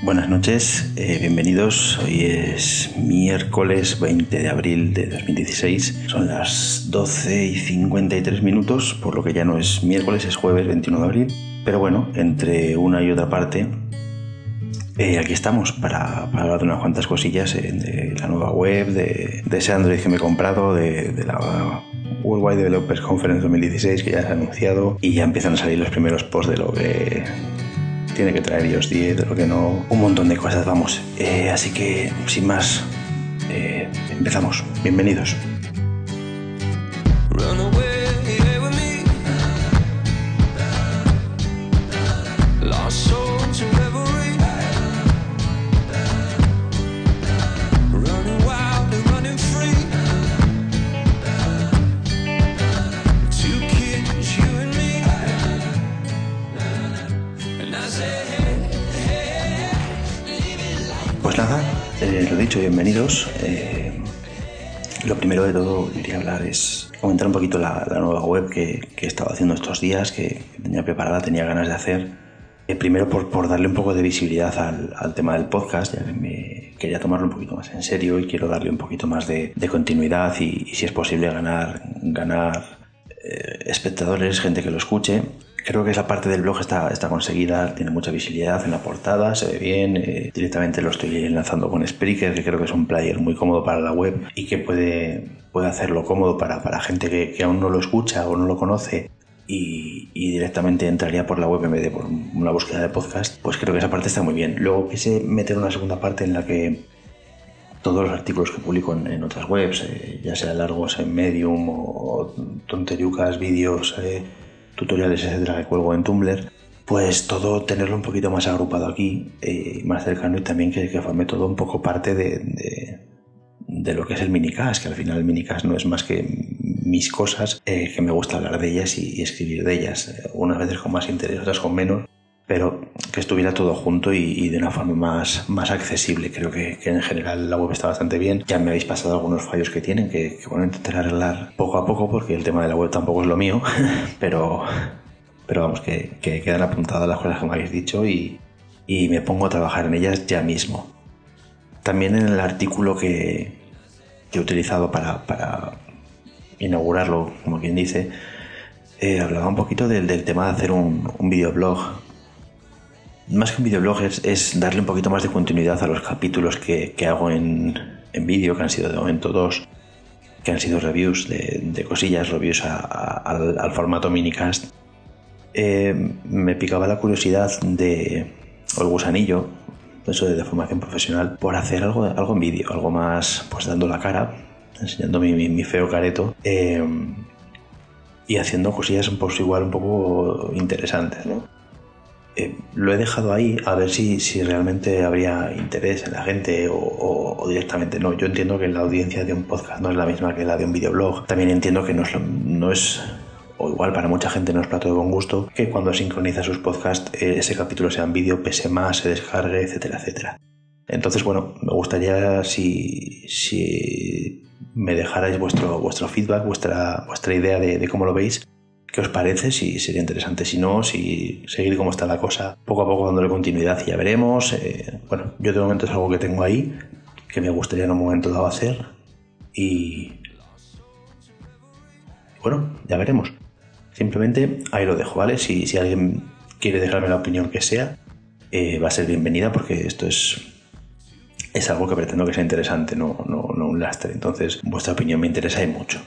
Buenas noches, eh, bienvenidos. Hoy es miércoles 20 de abril de 2016. Son las 12 y 53 minutos, por lo que ya no es miércoles, es jueves 21 de abril. Pero bueno, entre una y otra parte, eh, aquí estamos para, hablar de unas cuantas cosillas eh, de la nueva web, de, ese Android que me he comprado, de, de la Worldwide Developers Conference 2016 que ya se ha anunciado y ya empiezan a salir los primeros posts de lo que tiene que traer iOS 10, de lo que no, un montón de cosas, vamos. Eh, así que, sin más, eh, empezamos. Bienvenidos. Eh, lo primero de todo quería hablar es comentar un poquito la, nueva web que, he estado haciendo estos días, que, tenía preparada, tenía ganas de hacer. Eh, primero por, por, darle un poco de visibilidad al, tema del podcast, ya que me quería tomarlo un poquito más en serio y quiero darle un poquito más de, continuidad y, si es posible ganar, ganar eh, espectadores, gente que lo escuche. Creo que esa parte del blog está, está conseguida, tiene mucha visibilidad en la portada, se ve bien. Eh, directamente lo estoy enlazando con Spreaker, que creo que es un player muy cómodo para la web y que puede, puede hacerlo cómodo para, para gente que, aún no lo escucha o no lo conoce y, directamente entraría por la web en vez de por una búsqueda de podcast. Pues creo que esa parte está muy bien. Luego quise meter una segunda parte en la que todos los artículos que publico en, otras webs, eh, ya sea largos en Medium o, tonteriucas, vídeos. Eh, tutoriales, etcétera, que cuelgo en Tumblr, pues todo tenerlo un poquito más agrupado aquí, eh, más cercano y también que, que, forme todo un poco parte de, de, lo que es el minicast, que al final el minicast no es más que mis cosas, eh, que me gusta hablar de ellas y, escribir de ellas, eh, unas veces con más interés, otras con menos, pero que estuviera todo junto y, de una forma más, más accesible. Creo que, en general la web está bastante bien. Ya me habéis pasado algunos fallos que tienen, que, que bueno, intentar arreglar poco a poco, porque el tema de la web tampoco es lo mío, pero, pero vamos, que, quedan apuntadas las cosas que me habéis dicho y, me pongo a trabajar en ellas ya mismo. También en el artículo que, he utilizado para, para inaugurarlo, como quien dice, eh, hablaba un poquito del, del, tema de hacer un, un videoblog más que un videoblog es, darle un poquito más de continuidad a los capítulos que, hago en, en vídeo, que han sido de momento dos, que han sido reviews de, cosillas, reviews al, formato minicast. Eh, me picaba la curiosidad de, o el gusanillo, eso de, formación profesional, por hacer algo, algo en vídeo, algo más, pues dando la cara, enseñando mi, feo careto. Eh, y haciendo cosillas poco igual un poco interesantes, ¿no? Eh, lo he dejado ahí a ver si, si realmente habría interés en la gente o, directamente no. Yo entiendo que la audiencia de un podcast no es la misma que la de un videoblog. También entiendo que no es, no es o igual para mucha gente no es plato de buen gusto, que cuando sincroniza sus podcasts eh, ese capítulo sea en vídeo, pese más, se descargue, etcétera, etcétera. Entonces, bueno, me gustaría si, si me dejarais vuestro, vuestro feedback, vuestra, vuestra idea de cómo lo veis ¿Qué os parece? Si sería interesante. Si no, si seguir como está la cosa, poco a poco dándole continuidad y ya veremos. Eh, bueno, yo de momento es algo que tengo ahí, que me gustaría en un momento dado hacer. Y. Bueno, ya veremos. Simplemente ahí lo dejo, ¿vale? Si, si alguien quiere dejarme la opinión que sea, eh, va a ser bienvenida porque esto es. Es algo que pretendo que sea interesante, no, no, no un lastre. Entonces, vuestra opinión me interesa y mucho.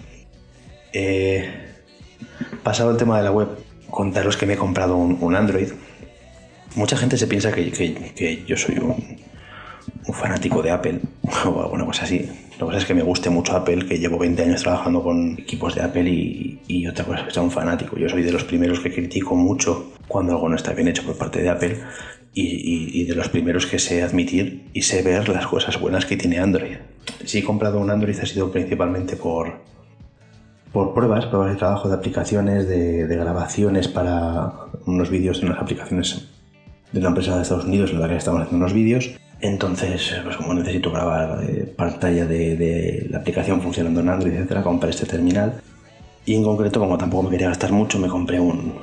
Eh, Pasado el tema de la web, contaros que me he comprado un, Android. Mucha gente se piensa que, yo soy un, fanático de Apple o alguna cosa así. Lo que es que me guste mucho Apple, que llevo 20 años trabajando con equipos de Apple y, otra cosa es que soy un fanático. Yo soy de los primeros que critico mucho cuando algo no está bien hecho por parte de Apple y, y, de los primeros que sé admitir y sé ver las cosas buenas que tiene Android. Si he comprado un Android ha sido principalmente por, por pruebas, pruebas de trabajo de aplicaciones, de, grabaciones para unos vídeos en unas aplicaciones de una empresa de Estados Unidos en la que estamos haciendo unos vídeos. Entonces, pues como necesito grabar eh, pantalla de, la aplicación funcionando en Android, etcétera, compré este terminal. Y en concreto, como tampoco me quería gastar mucho, me compré un,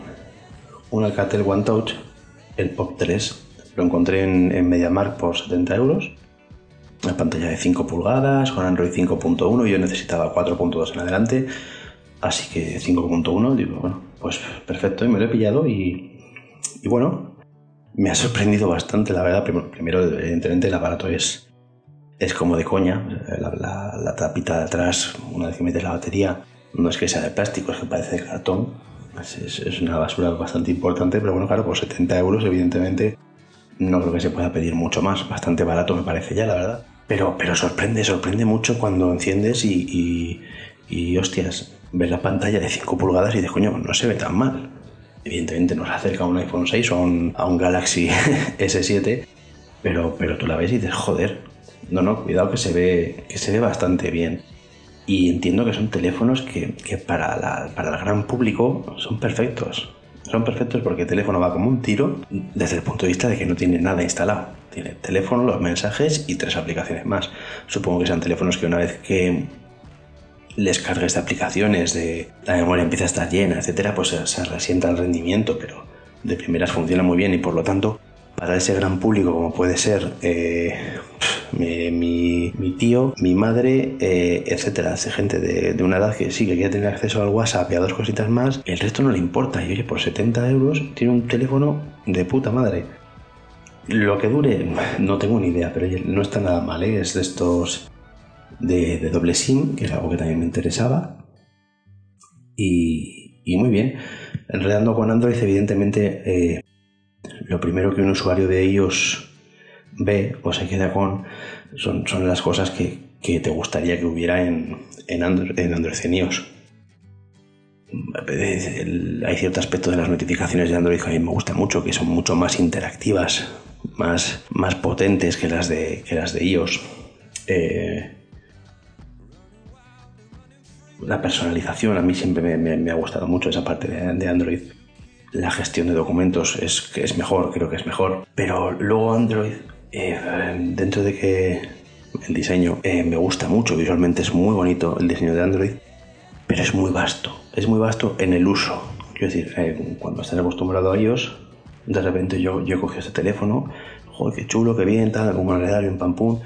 un Alcatel One Touch, el Pop 3, Lo encontré en, en MediaMark por 70 euros. Una pantalla de 5 pulgadas con Android 5.1. Yo necesitaba 4.2 en adelante. Así que 5.1, digo, bueno, pues perfecto. Y me lo he pillado y, bueno, me ha sorprendido bastante, la verdad. Primero, evidentemente, el aparato es, es como de coña. La, tapita de atrás, una vez que metes la batería, no es que sea de plástico, es que parece de cartón. Es, es, una basura bastante importante, pero bueno, claro, por 70 euros, evidentemente, no creo que se pueda pedir mucho más. Bastante barato me parece ya, la verdad. Pero, pero sorprende, sorprende mucho cuando enciendes y, y, y hostias, ves la pantalla de 5 pulgadas y dices, coño, no se ve tan mal. Evidentemente no se acerca a un iPhone 6 o a un, a un Galaxy S7, pero, pero tú la ves y dices, joder, no, no, cuidado que se ve, que se ve bastante bien. Y entiendo que son teléfonos que, que para, la, para el gran público son perfectos. Son perfectos porque el teléfono va como un tiro desde el punto de vista de que no tiene nada instalado. Tiene el teléfono, los mensajes y tres aplicaciones más. Supongo que sean teléfonos que una vez que les cargues de aplicaciones, de la memoria empieza a estar llena, etcétera, pues se, resienta el rendimiento, pero de primeras funciona muy bien y por lo tanto para ese gran público como puede ser eh, mi, mi, tío, mi madre, eh, etcétera, Hace gente de, una edad que sí que quiere tener acceso al WhatsApp y a dos cositas más, el resto no le importa. Y oye, por 70 euros tiene un teléfono de puta madre. Lo que dure, no tengo ni idea, pero no está nada mal, ¿eh? es de estos de, doble SIM, que es algo que también me interesaba. Y, muy bien. Enredando con Android, evidentemente, eh, lo primero que un usuario de ellos ve o se queda con son, son las cosas que, que, te gustaría que hubiera en, en, Android, en Android iOS. Hay cierto aspecto de las notificaciones de Android que a mí me gusta mucho, que son mucho más interactivas, más, más potentes que las de, que las de iOS. Eh, la personalización, a mí siempre me, ha gustado mucho esa parte de, Android. La gestión de documentos es, es mejor, creo que es mejor. Pero luego Android, eh, dentro de que el diseño eh, me gusta mucho, visualmente es muy bonito el diseño de Android, pero es muy vasto. Es muy vasto en el uso. Quiero decir, eh, cuando estás acostumbrado a iOS, de repente yo, yo cogí este teléfono, joder, qué chulo, qué bien, tal, como le un pam pum.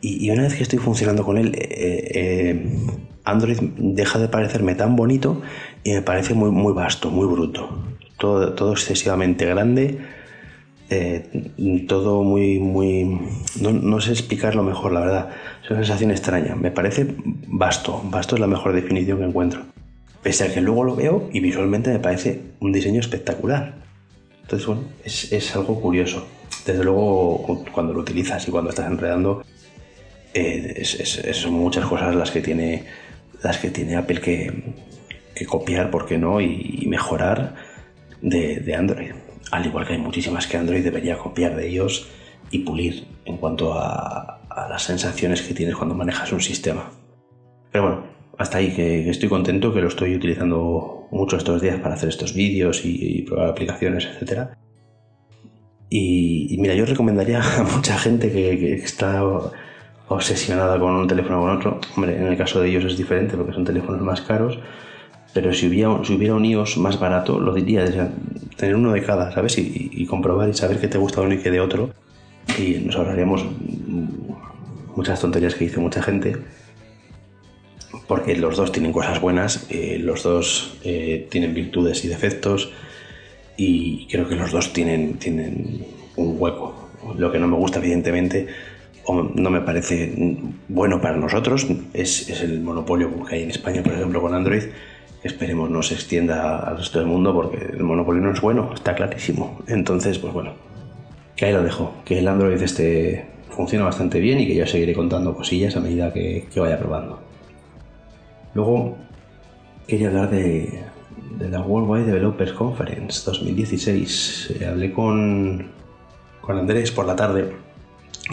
Y, y, una vez que estoy funcionando con él, Android deja de parecerme tan bonito y me parece muy, muy vasto, muy bruto. Todo, todo excesivamente grande, eh, todo muy, muy... No, no, sé explicarlo mejor, la verdad. Es una sensación extraña. Me parece vasto. Vasto es la mejor definición que encuentro. Pese a que luego lo veo y visualmente me parece un diseño espectacular. Entonces, bueno, es, es algo curioso. Desde luego, cuando lo utilizas y cuando estás enredando, eh, son muchas cosas las que tiene las que tiene Apple que, que copiar, ¿por qué no? Y, mejorar de, Android. Al igual que hay muchísimas que Android debería copiar de ellos y pulir en cuanto a, a las sensaciones que tienes cuando manejas un sistema. Pero bueno, hasta ahí que, estoy contento, que lo estoy utilizando mucho estos días para hacer estos vídeos y, probar aplicaciones, etc. Y, y, mira, yo recomendaría a mucha gente que, que está obsesionada con un teléfono o con otro. Hombre, en el caso de ellos es diferente porque son teléfonos más caros, pero si hubiera, si hubiera un iOS más barato, lo diría, o tener uno de cada, ¿sabes? Y, comprobar y saber qué te gusta uno y qué de otro. Y nos ahorraríamos muchas tonterías que dice mucha gente, porque los dos tienen cosas buenas, eh, los dos eh, tienen virtudes y defectos, y creo que los dos tienen, tienen un hueco. Lo que no me gusta, evidentemente, no me parece bueno para nosotros, es, es, el monopolio que hay en España, por ejemplo, con Android. Esperemos no se extienda al resto del mundo porque el monopolio no es bueno, está clarísimo. Entonces, pues bueno, que ahí lo dejo, que el Android este funciona bastante bien y que yo seguiré contando cosillas a medida que, vaya probando. Luego, quería hablar de, de la Worldwide Developers Conference 2016. Eh, hablé con, con Andrés por la tarde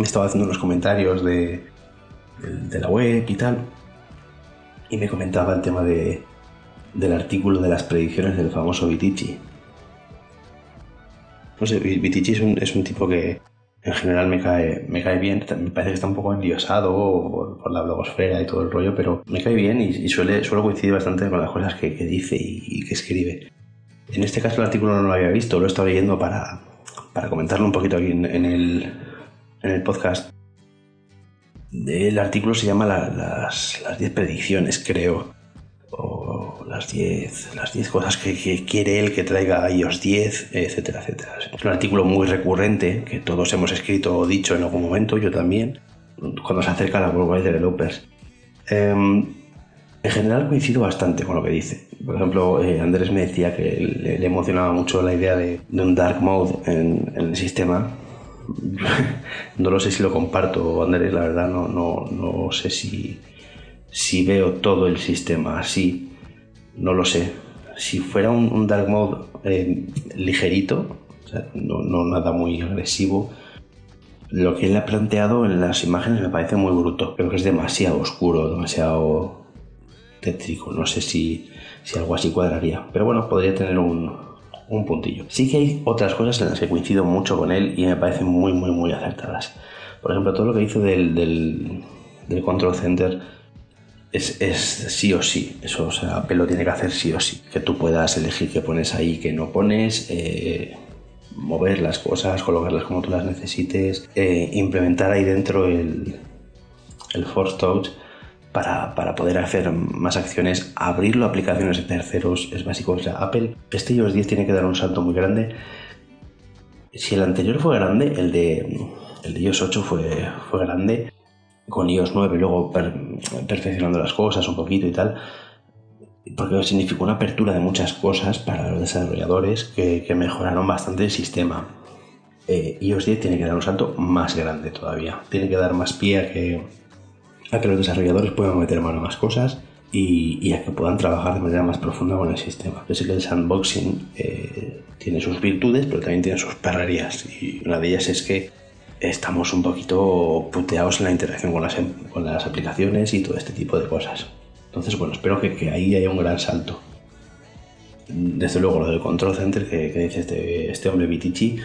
estaba haciendo unos comentarios de, de, la web y tal, y me comentaba el tema de, del artículo de las predicciones del famoso Vitici. No sé, Vitici es un, es un tipo que en general me cae, me cae bien, me parece que está un poco endiosado por, la blogosfera y todo el rollo, pero me cae bien y, y suele, suele coincidir bastante con las cosas que, que dice y, que escribe. En este caso el artículo no lo había visto, lo he estado leyendo para, para comentarlo un poquito aquí en, el, en el podcast. El artículo se llama las 10 predicciones, creo. O las 10 las diez cosas que, quiere él que traiga a iOS 10, etcétera, etcétera. Es un artículo muy recurrente que todos hemos escrito o dicho en algún momento, yo también, cuando se acerca a la Worldwide Developers. Em, en general coincido bastante con lo que dice. Por ejemplo, eh, Andrés me decía que le, emocionaba mucho la idea de, un dark mode en, el sistema. no lo sé si lo comparto, Andrés, la verdad no, no, no sé si, si veo todo el sistema así. No lo sé. Si fuera un, dark mode eh, ligerito, no, no nada muy agresivo, lo que él ha planteado en las imágenes me parece muy bruto. Creo que es demasiado oscuro, demasiado tétrico. No sé si, algo así cuadraría. Pero bueno, podría tener un, puntillo. Sí que hay otras cosas en las que coincido mucho con él y me parecen muy, muy, muy acertadas. Por ejemplo, todo lo que dice del, del, Control Center es, sí o sí. Eso, o sea, Apple lo tiene que hacer sí o sí. Que tú puedas elegir qué pones ahí, qué no pones, eh, mover las cosas, colocarlas como tú las necesites, eh, implementar ahí dentro el, el Force Touch para, poder hacer más acciones, abrirlo a aplicaciones de terceros es básico. O sea, Apple, este iOS 10 tiene que dar un salto muy grande. Si el anterior fue grande, el de, el de iOS 8 fue, fue grande, con iOS 9 luego perfeccionando las cosas un poquito y tal, porque significó una apertura de muchas cosas para los desarrolladores que, mejoraron bastante el sistema. Eh, iOS 10 tiene que dar un salto más grande todavía, tiene que dar más pie a que a que los desarrolladores puedan meter mano a más cosas y, a que puedan trabajar de manera más profunda con el sistema. Yo sé que el sandboxing eh, tiene sus virtudes, pero también tiene sus perrerías y una de ellas es que estamos un poquito puteados en la interacción con las, con las aplicaciones y todo este tipo de cosas. Entonces, bueno, espero que, ahí haya un gran salto. Desde luego, lo del control center que, dice este, este hombre Vitici,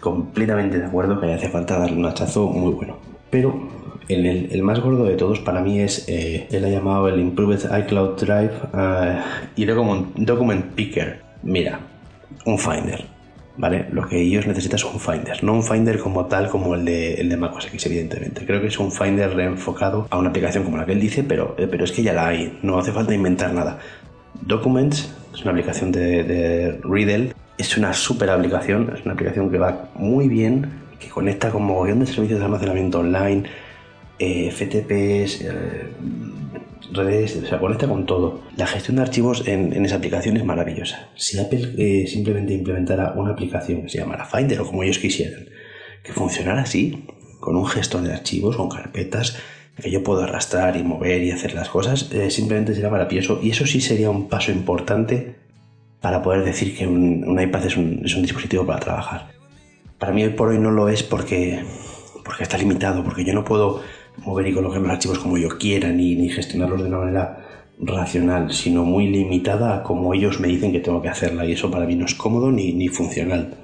completamente de acuerdo que hace falta darle un hachazo muy bueno. Pero el, más gordo de todos para mí es, eh, él ha llamado el Improved iCloud Drive uh, y Document, Picker. Mira, un Finder, ¿vale? Lo que ellos necesitan es un Finder, no un Finder como tal como el de, el de macOS X, evidentemente. Creo que es un Finder reenfocado a una aplicación como la que él dice, pero, eh, pero es que ya la hay, no hace falta inventar nada. Documents es una aplicación de, de Riddle, es una super aplicación, es una aplicación que va muy bien, que conecta con mogollón de servicios de almacenamiento online, eh, FTPs, eh, redes, se conecta con todo. La gestión de archivos en, esa aplicación es maravillosa. Si Apple eh, simplemente implementara una aplicación que se llamara Finder o como ellos quisieran, que funcionara así, con un gestor de archivos, con carpetas, que yo puedo arrastrar y mover y hacer las cosas, simplemente sería maravilloso. Y eso sí sería un paso importante para poder decir que un, iPad es un, es un dispositivo para trabajar. Para mí hoy por hoy no lo es porque, porque está limitado, porque yo no puedo mover y colocar los archivos como yo quiera, ni, ni gestionarlos de una manera racional, sino muy limitada a como ellos me dicen que tengo que hacerla. Y eso para mí no es cómodo ni, ni funcional.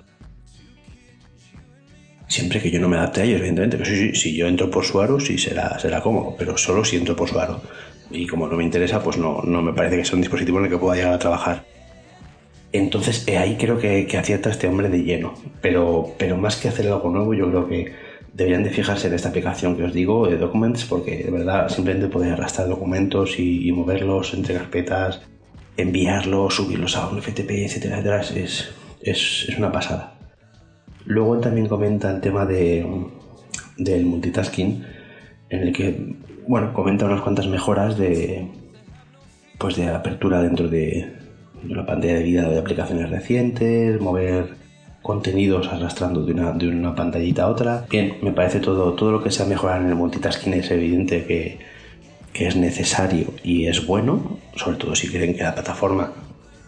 Siempre que yo no me adapte a ellos, evidentemente. Pero sí, si yo entro por su aro, sí será, será cómodo, pero solo si entro por su aro. Y como no me interesa, pues no, no me parece que sea un dispositivo en el que pueda llegar a trabajar. Entonces ahí creo que, que acierta este hombre de lleno. Pero, pero más que hacer algo nuevo, yo creo que deberían de fijarse en esta aplicación que os digo, de Documents, porque de verdad simplemente podéis arrastrar documentos y, moverlos entre carpetas, enviarlos, subirlos a un FTP, etcétera, etcétera, es, es, es una pasada. Luego también comenta el tema de, del multitasking, en el que, bueno, comenta unas cuantas mejoras de, pues de apertura dentro de, de la pantalla de vida de aplicaciones recientes, mover contenidos arrastrando de una, de una pantallita a otra. Bien, me parece todo, todo lo que sea mejorar en el multitasking es evidente que, que es necesario y es bueno, sobre todo si quieren que la plataforma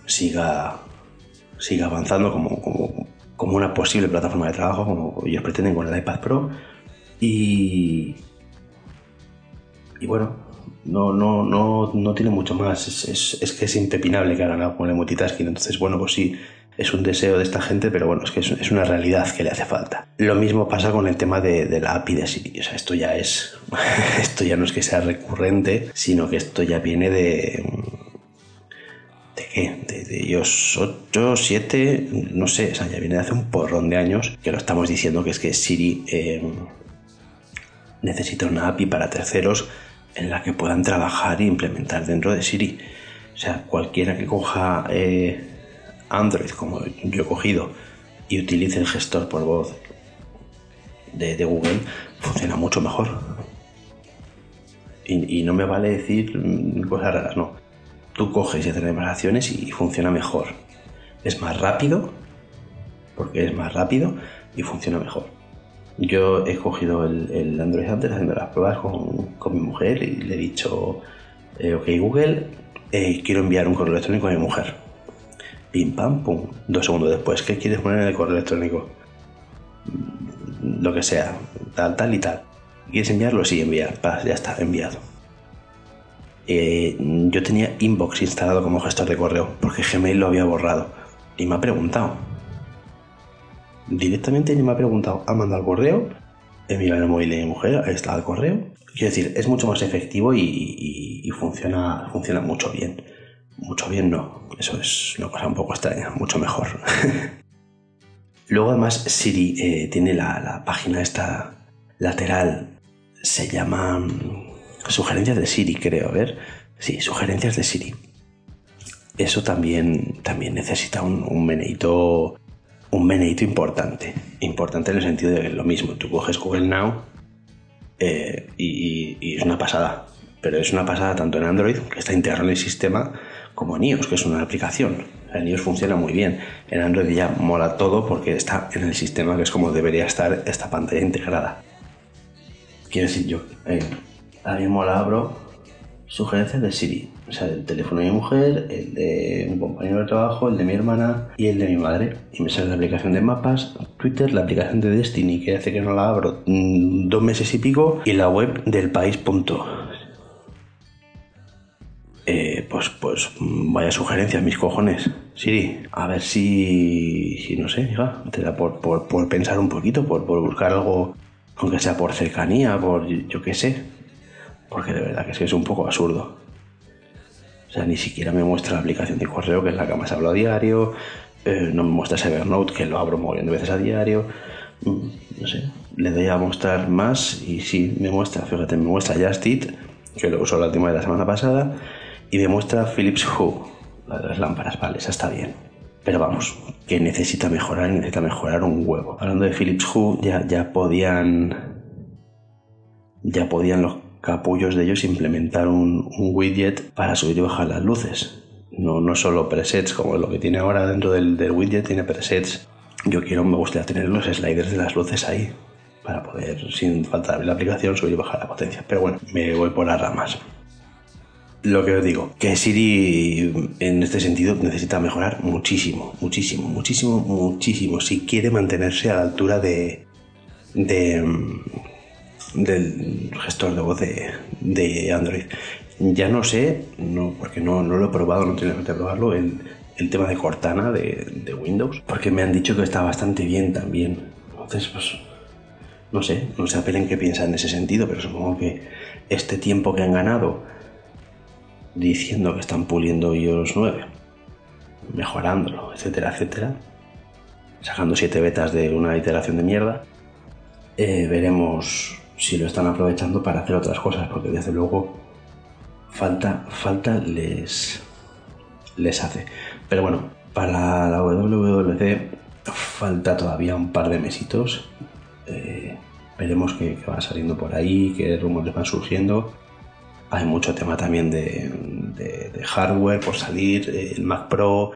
siga, siga avanzando como, como, como una posible plataforma de trabajo, como ellos pretenden con el iPad Pro. Y, y bueno, no, no, no, no tiene mucho más. Es, es, es, que es impepinable que hagan algo con el multitasking. Entonces, bueno, pues sí, es un deseo de esta gente, pero bueno, es que es, una realidad que le hace falta. Lo mismo pasa con el tema de, la API de Siri. O sea, esto ya es. esto ya no es que sea recurrente, sino que esto ya viene de. ¿De qué? De, de iOS 8, 7, no sé, o sea, ya viene de hace un porrón de años que lo estamos diciendo que es que Siri eh, necesita una API para terceros en la que puedan trabajar e implementar dentro de Siri. O sea, cualquiera que coja eh, Android, como yo he cogido, y utilice el gestor por voz de, Google, funciona mucho mejor. Y, no me vale decir cosas raras, no. Tú coges y haces reparaciones y funciona mejor. Es más rápido, porque es más rápido y funciona mejor. Yo he cogido el, Android Hunter haciendo las pruebas con, con, mi mujer y le he dicho, eh, ok Google, eh, quiero enviar un correo electrónico a mi mujer. Pim, pam, pum. Dos segundos después, ¿qué quieres poner en el correo electrónico? Lo que sea, tal, tal y tal. ¿Quieres enviarlo? Sí, enviar. ya está, enviado. Eh, yo tenía Inbox instalado como gestor de correo porque Gmail lo había borrado y me ha preguntado. Directamente me ha preguntado, ha mandado el correo, enviado el móvil de mi mujer, ahí está el correo. Quiero decir, es mucho más efectivo y, y, y funciona, funciona mucho bien. Mucho bien no, eso es una cosa un poco extraña, mucho mejor. Luego además Siri eh, tiene la, la, página esta lateral, se llama mm, sugerencias de Siri, creo, a ver. Sí, sugerencias de Siri. Eso también, también necesita un, un meneito un meneito importante. Importante en el sentido de que lo mismo. Tú coges Google Now eh, y, es una pasada. Pero es una pasada tanto en Android, que está integrado en el sistema, como en iOS, que es una aplicación. En iOS funciona muy bien. En Android ya mola todo porque está en el sistema, que es como debería estar esta pantalla integrada. Quiero decir yo, eh, a mí mola abro sugerencias de Siri. O sea, el teléfono de mi mujer, el de un compañero de trabajo, el de mi hermana y el de mi madre. Y me sale la aplicación de mapas, Twitter, la aplicación de Destiny, que hace que no la abro mmm, dos meses y pico, y la web del país. Eh, pues, pues vaya sugerencia, mis cojones. Siri, a ver si, si no sé, hija, te da por, por, por pensar un poquito, por, por buscar algo, aunque sea por cercanía, por yo qué sé. Porque de verdad que es que es un poco absurdo. O sea, ni siquiera me muestra la aplicación de correo, que es la que más hablo a diario. Eh, no me muestra Evernote, que lo abro muy bien de veces a diario. Mm, no sé, le doy a mostrar más y sí, me muestra, fíjate, me muestra Just Eat, que lo usó la última de la semana pasada, y me muestra Philips Hue, la de las lámparas, vale, esa está bien. Pero vamos, que necesita mejorar, necesita mejorar un huevo. Hablando de Philips Hue, ya, ya podían. Ya podían los capullos de ellos implementar un, un, widget para subir y bajar las luces. No, no solo presets como lo que tiene ahora dentro del, del widget, tiene presets. Yo quiero, me gustaría tener los sliders de las luces ahí para poder, sin falta abrir la aplicación, subir y bajar la potencia. Pero bueno, me voy por las ramas. Lo que os digo, que Siri en este sentido necesita mejorar muchísimo, muchísimo, muchísimo, muchísimo, si quiere mantenerse a la altura de, de, del gestor de voz de, de, Android. Ya no sé, no, porque no, no lo he probado, no tengo que probarlo, el, el, tema de Cortana de, de, Windows, porque me han dicho que está bastante bien también. Entonces, pues, no sé, no sé apelen qué piensan en ese sentido, pero supongo que este tiempo que han ganado diciendo que están puliendo iOS 9, mejorándolo, etcétera, etcétera, sacando siete betas de una iteración de mierda, eh, veremos si lo están aprovechando para hacer otras cosas, porque desde luego falta, falta les, les hace. Pero bueno, para la WWDC falta todavía un par de mesitos. Eh, veremos qué, qué, va saliendo por ahí, qué rumores van surgiendo. Hay mucho tema también de, hardware por salir, el Mac Pro,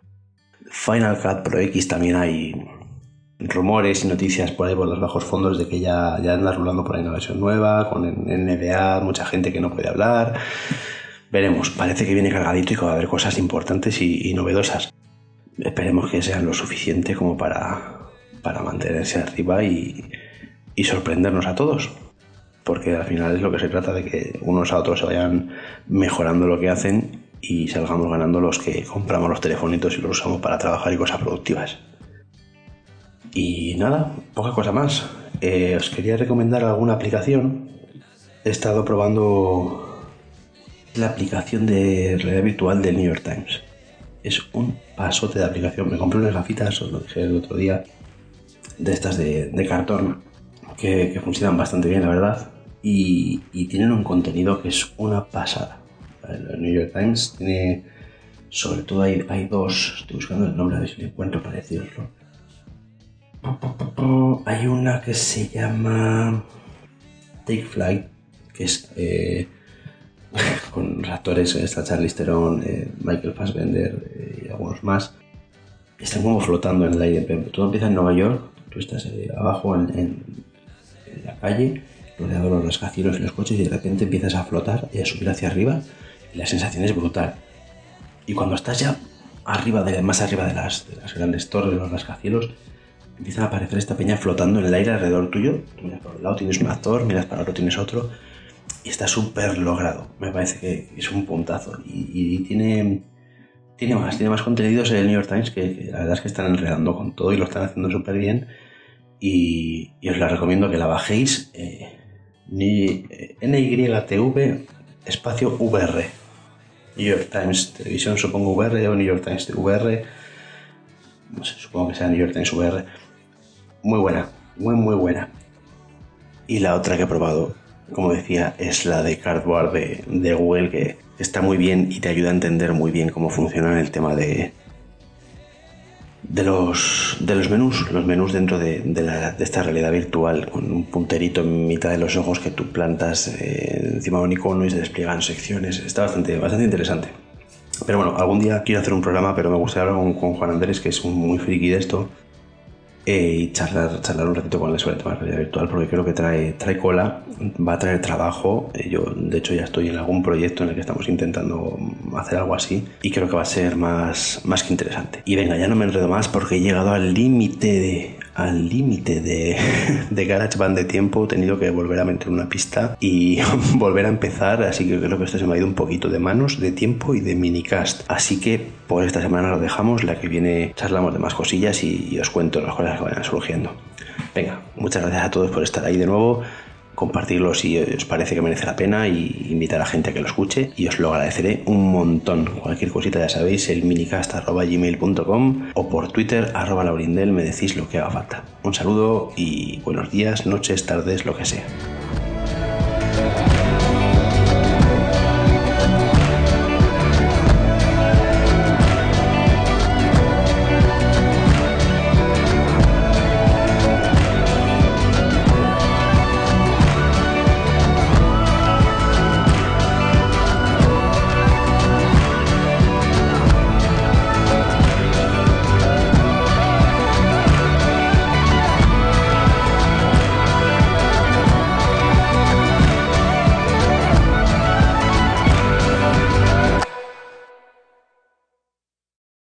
Final Cut Pro X también hay rumores y noticias por ahí por los bajos fondos de que ya, ya anda rulando por ahí una versión nueva, con NBA, mucha gente que no puede hablar. Veremos, parece que viene cargadito y que va a haber cosas importantes y, y novedosas. Esperemos que sean lo suficiente como para, para mantenerse arriba y, y sorprendernos a todos. Porque al final es lo que se trata de que unos a otros se vayan mejorando lo que hacen y salgamos ganando los que compramos los telefonitos y los usamos para trabajar y cosas productivas. Y nada, poca cosa más. Eh, os quería recomendar alguna aplicación. He estado probando la aplicación de realidad virtual del New York Times. es un pasote de aplicación. Me compré unas gafitas, os lo dije el otro día, de estas de, cartón, que, funcionan bastante bien, la verdad, y, tienen un contenido que es una pasada. El New York Times tiene, sobre todo hay, hay dos, estoy buscando el nombre, a ver si lo encuentro para decirlo. Hay una que se llama Take Flight, que es eh, con los actores, está Charlie Theron, eh, Michael Fassbender eh, y algunos más. Están como flotando en el aire. Todo empieza en Nueva York, tú estás abajo en, la calle, rodeado de los rascacielos y los coches, y de repente empiezas a flotar y a subir hacia arriba, y la sensación es brutal. Y cuando estás ya arriba, de, más arriba de las, de las grandes torres, de los rascacielos, empiezan a aparecer esta peña flotando en el aire alrededor tuyo. Tú miras por un lado, tienes un actor, miras para otro, tienes otro. Y está súper logrado. Me parece que es un puntazo. Y, tiene, tiene más, tiene más contenidos en el New York Times que, la verdad es que están enredando con todo y lo están haciendo súper bien. Y, os la recomiendo que la bajéis. Eh, NYTV espacio VR. New York Times Televisión, supongo VR o New York Times VR. No sé, supongo que sea New York Times VR muy buena, muy muy buena. Y la otra que he probado, como decía, es la de Cardboard de, de Google, que está muy bien y te ayuda a entender muy bien cómo funciona el tema de, de los, de los menús, los menús dentro de, esta realidad virtual, con un punterito en mitad de los ojos que tú plantas eh, encima de un icono y se despliegan secciones. Está bastante, bastante interesante. Pero bueno, algún día quiero hacer un programa, pero me gustaría hablar con, con Juan Andrés, que es muy friki de esto, eh, y charlar, charlar un ratito con él sobre el tema de realidad virtual porque creo que trae, trae cola, va a traer trabajo. Eh, yo, de hecho, ya estoy en algún proyecto en el que estamos intentando hacer algo así y creo que va a ser más, más que interesante. Y venga, ya no me enredo más porque he llegado al límite de, al límite de, de GarageBand de tiempo, he tenido que volver a meter una pista y volver a empezar, así que creo que esto se me ha ido un poquito de manos, de tiempo y de minicast. Así que por esta semana lo dejamos, la que viene charlamos de más cosillas y, os cuento las cosas que vayan surgiendo. Venga, muchas gracias a todos por estar ahí de nuevo compartirlo si os parece que merece la pena y invitar a gente a que lo escuche y os lo agradeceré un montón. Cualquier cosita ya sabéis, el minicast.gmail.com o por Twitter arroba laurindel me decís lo que haga falta. Un saludo y buenos días, noches, tardes, lo que sea.